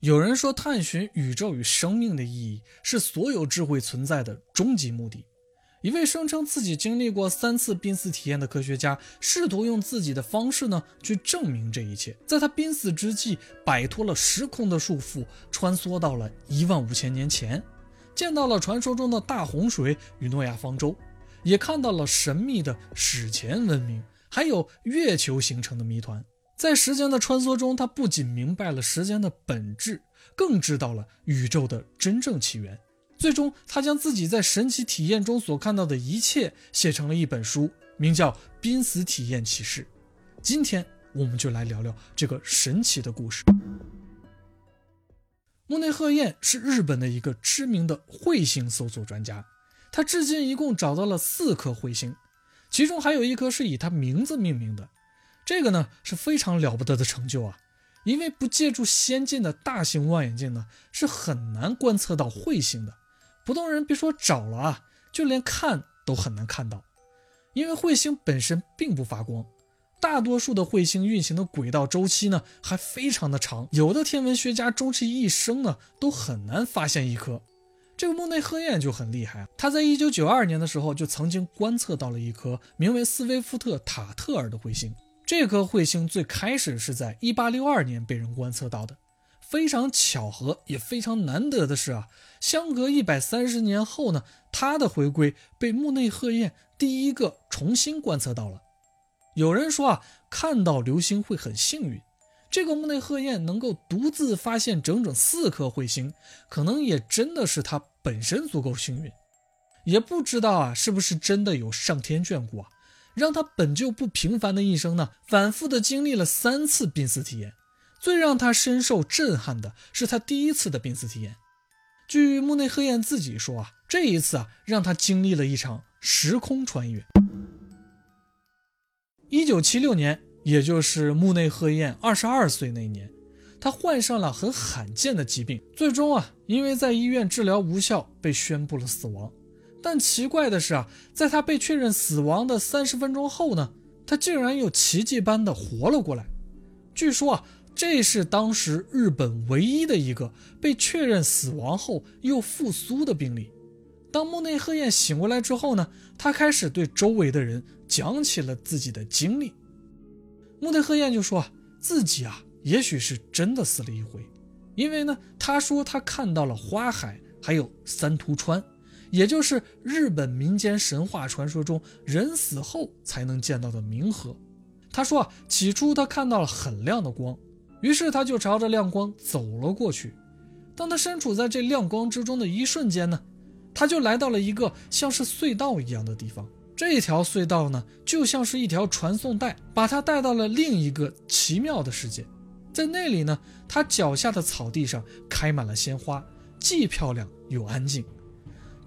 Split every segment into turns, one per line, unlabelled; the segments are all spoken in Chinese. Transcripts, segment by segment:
有人说，探寻宇宙与生命的意义是所有智慧存在的终极目的。一位声称自己经历过三次濒死体验的科学家，试图用自己的方式呢去证明这一切。在他濒死之际，摆脱了时空的束缚，穿梭到了一万五千年前，见到了传说中的大洪水与诺亚方舟，也看到了神秘的史前文明，还有月球形成的谜团。在时间的穿梭中，他不仅明白了时间的本质，更知道了宇宙的真正起源。最终，他将自己在神奇体验中所看到的一切写成了一本书，名叫《濒死体验启示》。今天，我们就来聊聊这个神奇的故事。木内鹤彦是日本的一个知名的彗星搜索专家，他至今一共找到了四颗彗星，其中还有一颗是以他名字命名的。这个呢是非常了不得的成就啊，因为不借助先进的大型望远镜呢，是很难观测到彗星的。普通人别说找了啊，就连看都很难看到，因为彗星本身并不发光。大多数的彗星运行的轨道周期呢还非常的长，有的天文学家终其一生呢都很难发现一颗。这个木内鹤彦就很厉害，他在一九九二年的时候就曾经观测到了一颗名为斯威夫特塔特尔的彗星。这颗彗星最开始是在一八六二年被人观测到的。非常巧合，也非常难得的是啊，相隔一百三十年后呢，它的回归被木内鹤彦第一个重新观测到了。有人说啊，看到流星会很幸运，这个木内鹤彦能够独自发现整整四颗彗星，可能也真的是他本身足够幸运。也不知道啊，是不是真的有上天眷顾啊，让他本就不平凡的一生呢，反复的经历了三次濒死体验。最让他深受震撼的是他第一次的濒死体验。据木内鹤彦自己说啊，这一次啊，让他经历了一场时空穿越。一九七六年，也就是木内鹤彦二十二岁那年，他患上了很罕见的疾病，最终啊，因为在医院治疗无效，被宣布了死亡。但奇怪的是啊，在他被确认死亡的三十分钟后呢，他竟然又奇迹般的活了过来。据说啊。这是当时日本唯一的一个被确认死亡后又复苏的病例。当木内鹤彦醒过来之后呢，他开始对周围的人讲起了自己的经历。木内鹤彦就说自己啊，也许是真的死了一回，因为呢，他说他看到了花海，还有三途川，也就是日本民间神话传说中人死后才能见到的冥河。他说啊，起初他看到了很亮的光。于是他就朝着亮光走了过去。当他身处在这亮光之中的一瞬间呢，他就来到了一个像是隧道一样的地方。这条隧道呢，就像是一条传送带，把他带到了另一个奇妙的世界。在那里呢，他脚下的草地上开满了鲜花，既漂亮又安静。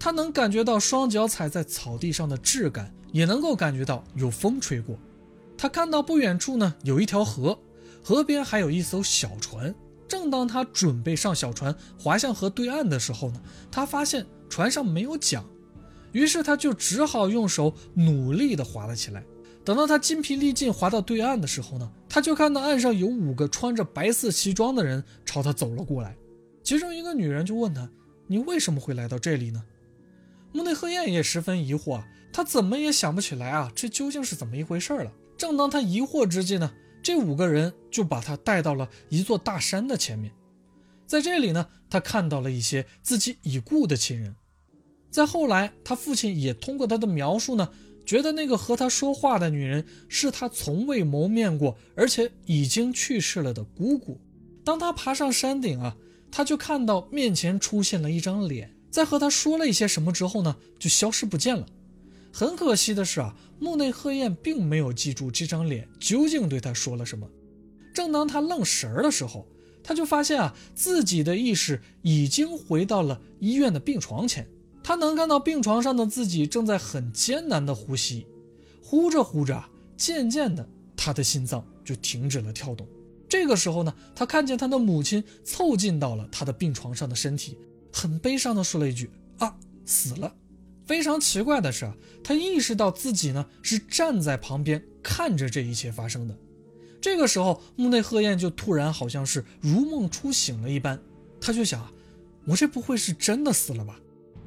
他能感觉到双脚踩在草地上的质感，也能够感觉到有风吹过。他看到不远处呢，有一条河。河边还有一艘小船，正当他准备上小船划向河对岸的时候呢，他发现船上没有桨，于是他就只好用手努力地划了起来。等到他筋疲力尽划到对岸的时候呢，他就看到岸上有五个穿着白色西装的人朝他走了过来，其中一个女人就问他：“你为什么会来到这里呢？”木内鹤彦也十分疑惑，他怎么也想不起来啊，这究竟是怎么一回事了。正当他疑惑之际呢。这五个人就把他带到了一座大山的前面，在这里呢，他看到了一些自己已故的亲人。再后来，他父亲也通过他的描述呢，觉得那个和他说话的女人是他从未谋面过，而且已经去世了的姑姑。当他爬上山顶啊，他就看到面前出现了一张脸，在和他说了一些什么之后呢，就消失不见了。很可惜的是啊，木内鹤彦并没有记住这张脸究竟对他说了什么。正当他愣神儿的时候，他就发现啊，自己的意识已经回到了医院的病床前。他能看到病床上的自己正在很艰难的呼吸，呼着呼着，渐渐的，他的心脏就停止了跳动。这个时候呢，他看见他的母亲凑近到了他的病床上的身体，很悲伤的说了一句：“啊，死了。”非常奇怪的是啊，他意识到自己呢是站在旁边看着这一切发生的。这个时候，木内鹤彦就突然好像是如梦初醒了一般，他就想啊，我这不会是真的死了吧？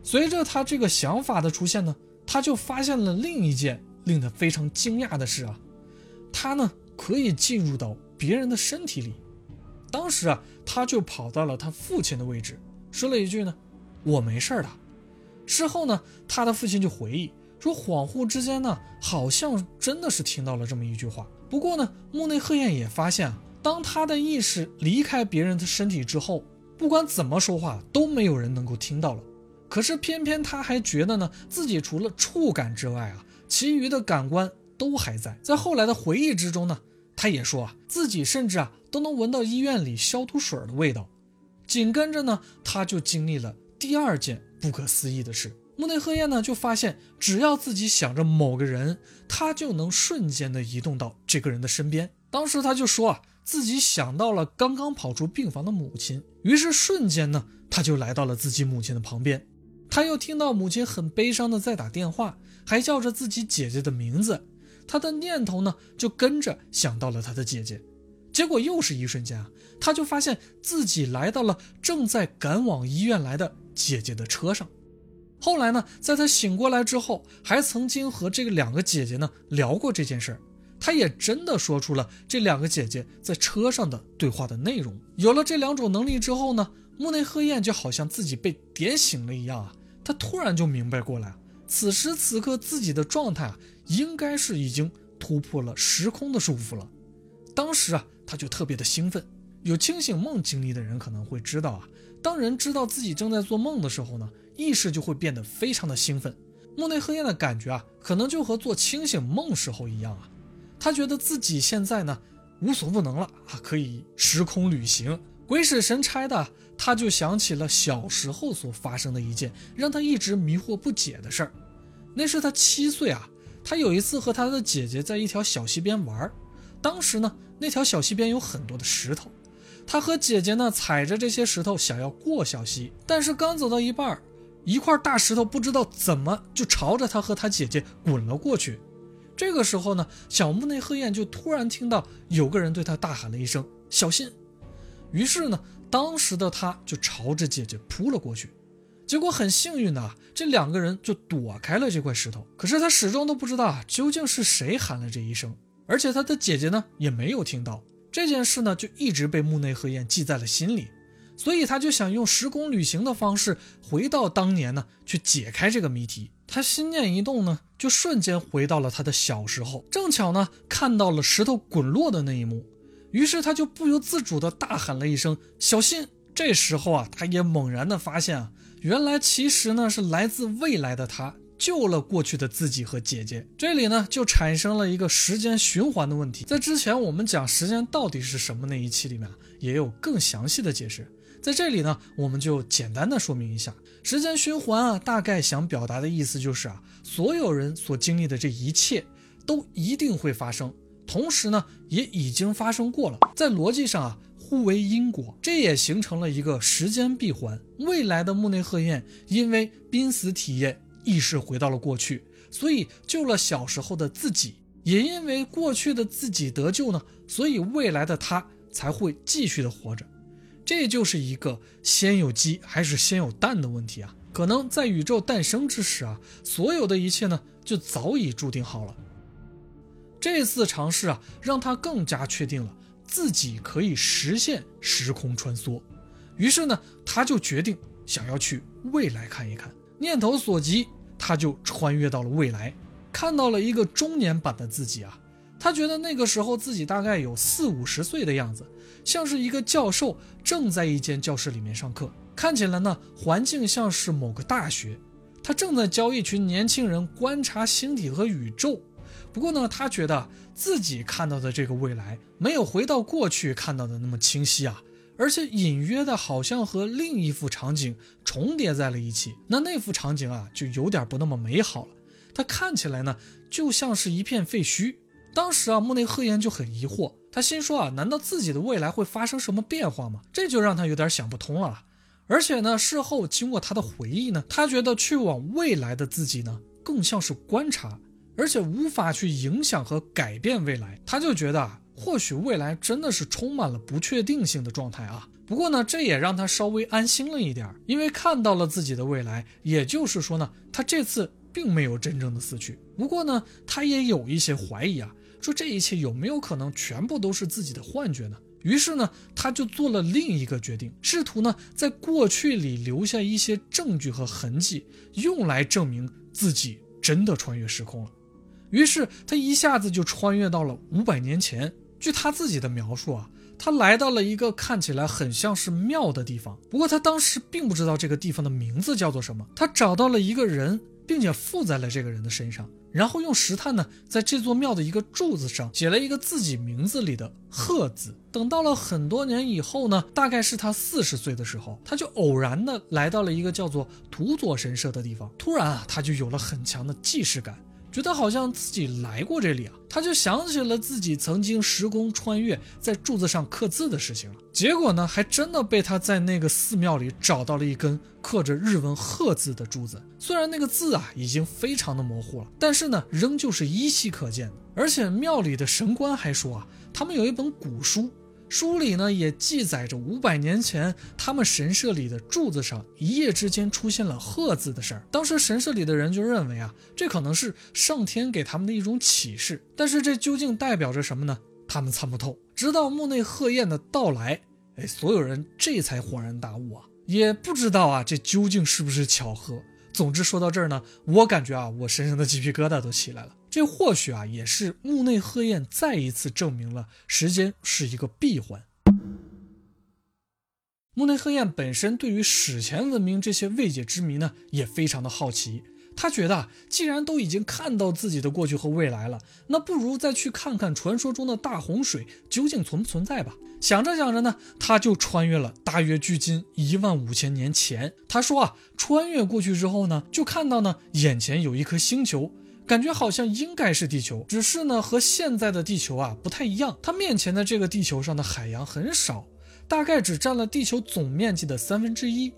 随着他这个想法的出现呢，他就发现了另一件令他非常惊讶的事啊，他呢可以进入到别人的身体里。当时啊，他就跑到了他父亲的位置，说了一句呢：“我没事的。”事后呢，他的父亲就回忆说，恍惚之间呢，好像真的是听到了这么一句话。不过呢，木内鹤彦也发现啊，当他的意识离开别人的身体之后，不管怎么说话都没有人能够听到了。可是偏偏他还觉得呢，自己除了触感之外啊，其余的感官都还在。在后来的回忆之中呢，他也说啊，自己甚至啊都能闻到医院里消毒水的味道。紧跟着呢，他就经历了第二件不可思议的事。木内鹤彦呢，就发现只要自己想着某个人，他就能瞬间的移动到这个人的身边。当时他就说啊，自己想到了刚刚跑出病房的母亲，于是瞬间呢，他就来到了自己母亲的旁边。他又听到母亲很悲伤的在打电话，还叫着自己姐姐的名字。他的念头呢，就跟着想到了他的姐姐。结果又是一瞬间啊，他就发现自己来到了正在赶往医院来的姐姐的车上。后来呢，在他醒过来之后，还曾经和这个两个姐姐呢聊过这件事儿，他也真的说出了这两个姐姐在车上的对话的内容。有了这两种能力之后呢，木内鹤彦就好像自己被点醒了一样啊，他突然就明白过来，此时此刻自己的状态啊，应该是已经突破了时空的束缚了。当时啊，他就特别的兴奋。有清醒梦经历的人可能会知道啊，当人知道自己正在做梦的时候呢。意识就会变得非常的兴奋，莫内鹤彦的感觉啊，可能就和做清醒梦时候一样啊。他觉得自己现在呢无所不能了啊，可以时空旅行，鬼使神差的，他就想起了小时候所发生的一件让他一直迷惑不解的事儿。那是他七岁啊，他有一次和他的姐姐在一条小溪边玩，当时呢那条小溪边有很多的石头，他和姐姐呢踩着这些石头想要过小溪，但是刚走到一半。一块大石头不知道怎么就朝着他和他姐姐滚了过去。这个时候呢，小木内鹤彦就突然听到有个人对他大喊了一声“小心”。于是呢，当时的他就朝着姐姐扑了过去。结果很幸运的，这两个人就躲开了这块石头。可是他始终都不知道究竟是谁喊了这一声，而且他的姐姐呢也没有听到。这件事呢就一直被木内鹤彦记在了心里。所以他就想用时空旅行的方式回到当年呢，去解开这个谜题。他心念一动呢，就瞬间回到了他的小时候，正巧呢看到了石头滚落的那一幕，于是他就不由自主的大喊了一声“小心”。这时候啊，他也猛然的发现啊，原来其实呢是来自未来的他。救了过去的自己和姐姐，这里呢就产生了一个时间循环的问题。在之前我们讲时间到底是什么那一期里面，也有更详细的解释。在这里呢，我们就简单的说明一下，时间循环啊，大概想表达的意思就是啊，所有人所经历的这一切都一定会发生，同时呢也已经发生过了，在逻辑上啊互为因果，这也形成了一个时间闭环。未来的木内鹤彦因为濒死体验。意识回到了过去，所以救了小时候的自己。也因为过去的自己得救呢，所以未来的他才会继续的活着。这就是一个先有鸡还是先有蛋的问题啊！可能在宇宙诞生之时啊，所有的一切呢就早已注定好了。这次尝试啊，让他更加确定了自己可以实现时空穿梭。于是呢，他就决定想要去未来看一看。念头所及，他就穿越到了未来，看到了一个中年版的自己啊。他觉得那个时候自己大概有四五十岁的样子，像是一个教授正在一间教室里面上课，看起来呢环境像是某个大学。他正在教一群年轻人观察星体和宇宙。不过呢，他觉得自己看到的这个未来没有回到过去看到的那么清晰啊。而且隐约的，好像和另一幅场景重叠在了一起。那那幅场景啊，就有点不那么美好了。它看起来呢，就像是一片废墟。当时啊，木内鹤彦就很疑惑，他心说啊，难道自己的未来会发生什么变化吗？这就让他有点想不通了。而且呢，事后经过他的回忆呢，他觉得去往未来的自己呢，更像是观察，而且无法去影响和改变未来。他就觉得啊。或许未来真的是充满了不确定性的状态啊。不过呢，这也让他稍微安心了一点，因为看到了自己的未来。也就是说呢，他这次并没有真正的死去。不过呢，他也有一些怀疑啊，说这一切有没有可能全部都是自己的幻觉呢？于是呢，他就做了另一个决定，试图呢在过去里留下一些证据和痕迹，用来证明自己真的穿越时空了。于是他一下子就穿越到了五百年前。据他自己的描述啊。他来到了一个看起来很像是庙的地方，不过他当时并不知道这个地方的名字叫做什么。他找到了一个人，并且附在了这个人的身上，然后用石炭呢，在这座庙的一个柱子上写了一个自己名字里的“鹤”字。等到了很多年以后呢，大概是他四十岁的时候，他就偶然的来到了一个叫做土佐神社的地方。突然啊，他就有了很强的既视感。觉得好像自己来过这里啊，他就想起了自己曾经时空穿越，在柱子上刻字的事情了。结果呢，还真的被他在那个寺庙里找到了一根刻着日文“鹤”字的柱子。虽然那个字啊已经非常的模糊了，但是呢，仍旧是依稀可见。而且庙里的神官还说啊，他们有一本古书。书里呢也记载着五百年前他们神社里的柱子上一夜之间出现了鹤字的事儿。当时神社里的人就认为啊，这可能是上天给他们的一种启示。但是这究竟代表着什么呢？他们参不透。直到墓内鹤宴的到来，哎，所有人这才恍然大悟啊，也不知道啊，这究竟是不是巧合。总之说到这儿呢，我感觉啊，我身上的鸡皮疙瘩都起来了。这或许啊，也是墓内鹤宴再一次证明了时间是一个闭环。墓内鹤宴本身对于史前文明这些未解之谜呢，也非常的好奇。他觉得，既然都已经看到自己的过去和未来了，那不如再去看看传说中的大洪水究竟存不存在吧。想着想着呢，他就穿越了大约距今一万五千年前。他说啊，穿越过去之后呢，就看到呢，眼前有一颗星球。感觉好像应该是地球，只是呢和现在的地球啊不太一样。它面前的这个地球上的海洋很少，大概只占了地球总面积的三分之一。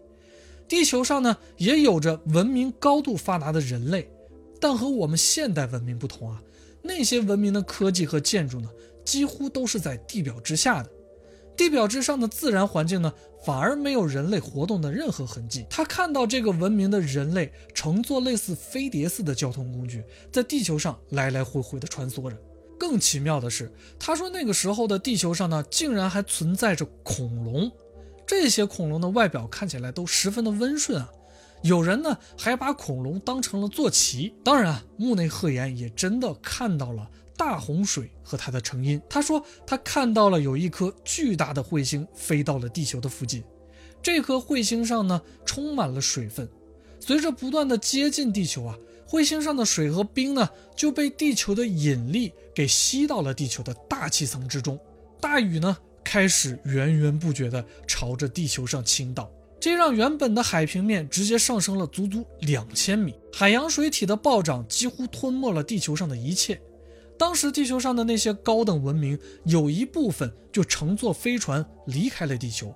地球上呢也有着文明高度发达的人类，但和我们现代文明不同啊，那些文明的科技和建筑呢几乎都是在地表之下的。地表之上的自然环境呢，反而没有人类活动的任何痕迹。他看到这个文明的人类乘坐类似飞碟似的交通工具，在地球上来来回回的穿梭着。更奇妙的是，他说那个时候的地球上呢，竟然还存在着恐龙。这些恐龙的外表看起来都十分的温顺啊。有人呢还把恐龙当成了坐骑。当然，木内鹤言也真的看到了。大洪水和它的成因。他说，他看到了有一颗巨大的彗星飞到了地球的附近，这颗彗星上呢充满了水分，随着不断的接近地球啊，彗星上的水和冰呢就被地球的引力给吸到了地球的大气层之中，大雨呢开始源源不绝的朝着地球上倾倒，这让原本的海平面直接上升了足足两千米，海洋水体的暴涨几乎吞没了地球上的一切。当时地球上的那些高等文明有一部分就乘坐飞船离开了地球，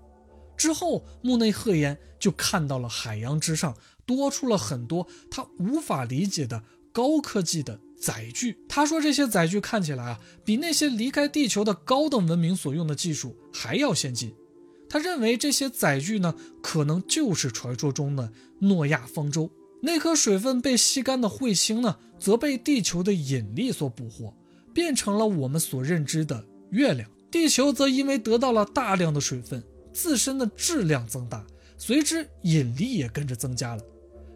之后木内鹤彦就看到了海洋之上多出了很多他无法理解的高科技的载具。他说这些载具看起来啊，比那些离开地球的高等文明所用的技术还要先进。他认为这些载具呢，可能就是传说中的诺亚方舟。那颗水分被吸干的彗星呢，则被地球的引力所捕获，变成了我们所认知的月亮。地球则因为得到了大量的水分，自身的质量增大，随之引力也跟着增加了。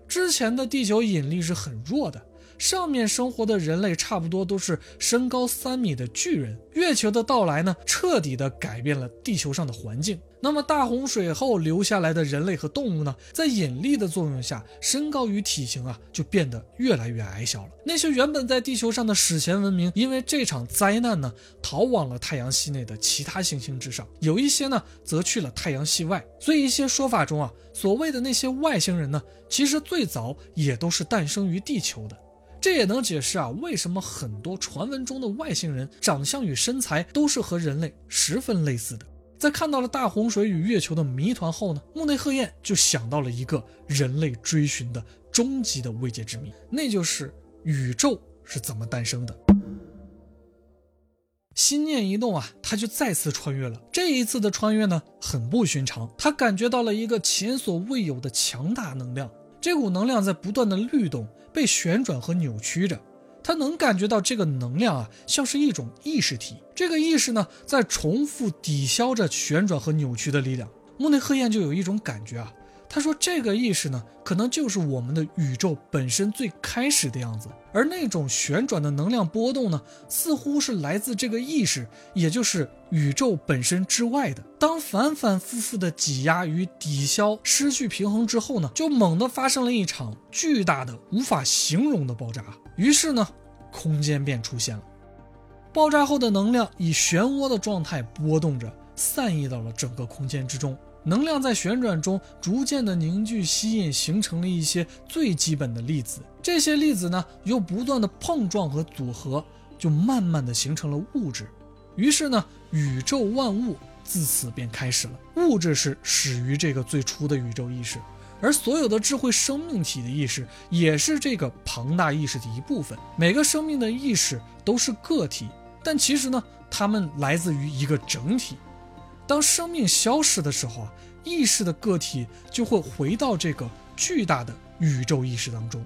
之前的地球引力是很弱的。上面生活的人类差不多都是身高三米的巨人。月球的到来呢，彻底的改变了地球上的环境。那么大洪水后留下来的人类和动物呢，在引力的作用下，身高与体型啊就变得越来越矮小了。那些原本在地球上的史前文明，因为这场灾难呢，逃往了太阳系内的其他行星之上，有一些呢，则去了太阳系外。所以一些说法中啊，所谓的那些外星人呢，其实最早也都是诞生于地球的。这也能解释啊，为什么很多传闻中的外星人长相与身材都是和人类十分类似的。在看到了大洪水与月球的谜团后呢，木内鹤彦就想到了一个人类追寻的终极的未解之谜，那就是宇宙是怎么诞生的。心念一动啊，他就再次穿越了。这一次的穿越呢，很不寻常，他感觉到了一个前所未有的强大能量。这股能量在不断的律动，被旋转和扭曲着。他能感觉到这个能量啊，像是一种意识体。这个意识呢，在重复抵消着旋转和扭曲的力量。莫内赫彦就有一种感觉啊。他说：“这个意识呢，可能就是我们的宇宙本身最开始的样子，而那种旋转的能量波动呢，似乎是来自这个意识，也就是宇宙本身之外的。当反反复复的挤压与抵消失去平衡之后呢，就猛地发生了一场巨大的、无法形容的爆炸。于是呢，空间便出现了。爆炸后的能量以漩涡的状态波动着，散逸到了整个空间之中。”能量在旋转中逐渐的凝聚、吸引，形成了一些最基本的粒子。这些粒子呢，又不断的碰撞和组合，就慢慢的形成了物质。于是呢，宇宙万物自此便开始了。物质是始于这个最初的宇宙意识，而所有的智慧生命体的意识也是这个庞大意识的一部分。每个生命的意识都是个体，但其实呢，它们来自于一个整体。当生命消失的时候啊，意识的个体就会回到这个巨大的宇宙意识当中。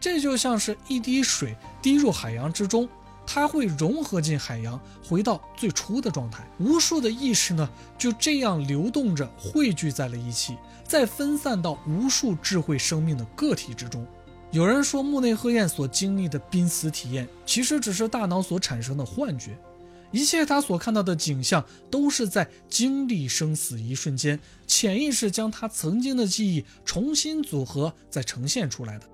这就像是一滴水滴入海洋之中，它会融合进海洋，回到最初的状态。无数的意识呢，就这样流动着，汇聚在了一起，再分散到无数智慧生命的个体之中。有人说，木内鹤彦所经历的濒死体验，其实只是大脑所产生的幻觉。一切他所看到的景象，都是在经历生死一瞬间，潜意识将他曾经的记忆重新组合，再呈现出来的。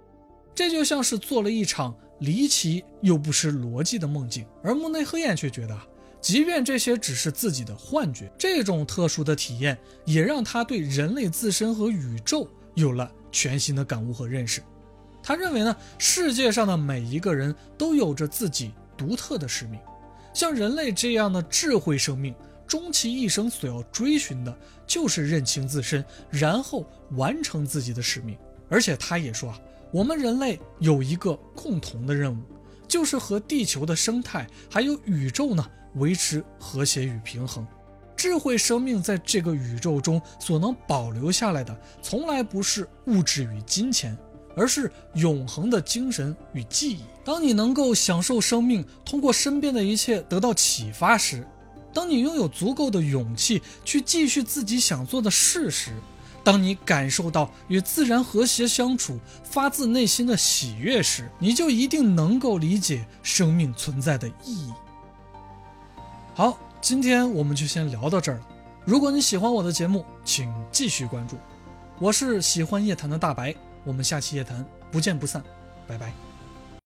这就像是做了一场离奇又不失逻辑的梦境。而木内黑彦却觉得，即便这些只是自己的幻觉，这种特殊的体验也让他对人类自身和宇宙有了全新的感悟和认识。他认为呢，世界上的每一个人都有着自己独特的使命。像人类这样的智慧生命，终其一生所要追寻的，就是认清自身，然后完成自己的使命。而且他也说啊，我们人类有一个共同的任务，就是和地球的生态还有宇宙呢维持和谐与平衡。智慧生命在这个宇宙中所能保留下来的，从来不是物质与金钱。而是永恒的精神与记忆。当你能够享受生命，通过身边的一切得到启发时，当你拥有足够的勇气去继续自己想做的事时，当你感受到与自然和谐相处、发自内心的喜悦时，你就一定能够理解生命存在的意义。好，今天我们就先聊到这儿了。如果你喜欢我的节目，请继续关注。我是喜欢夜谈的大白。我们下期夜谈不见不散，拜拜。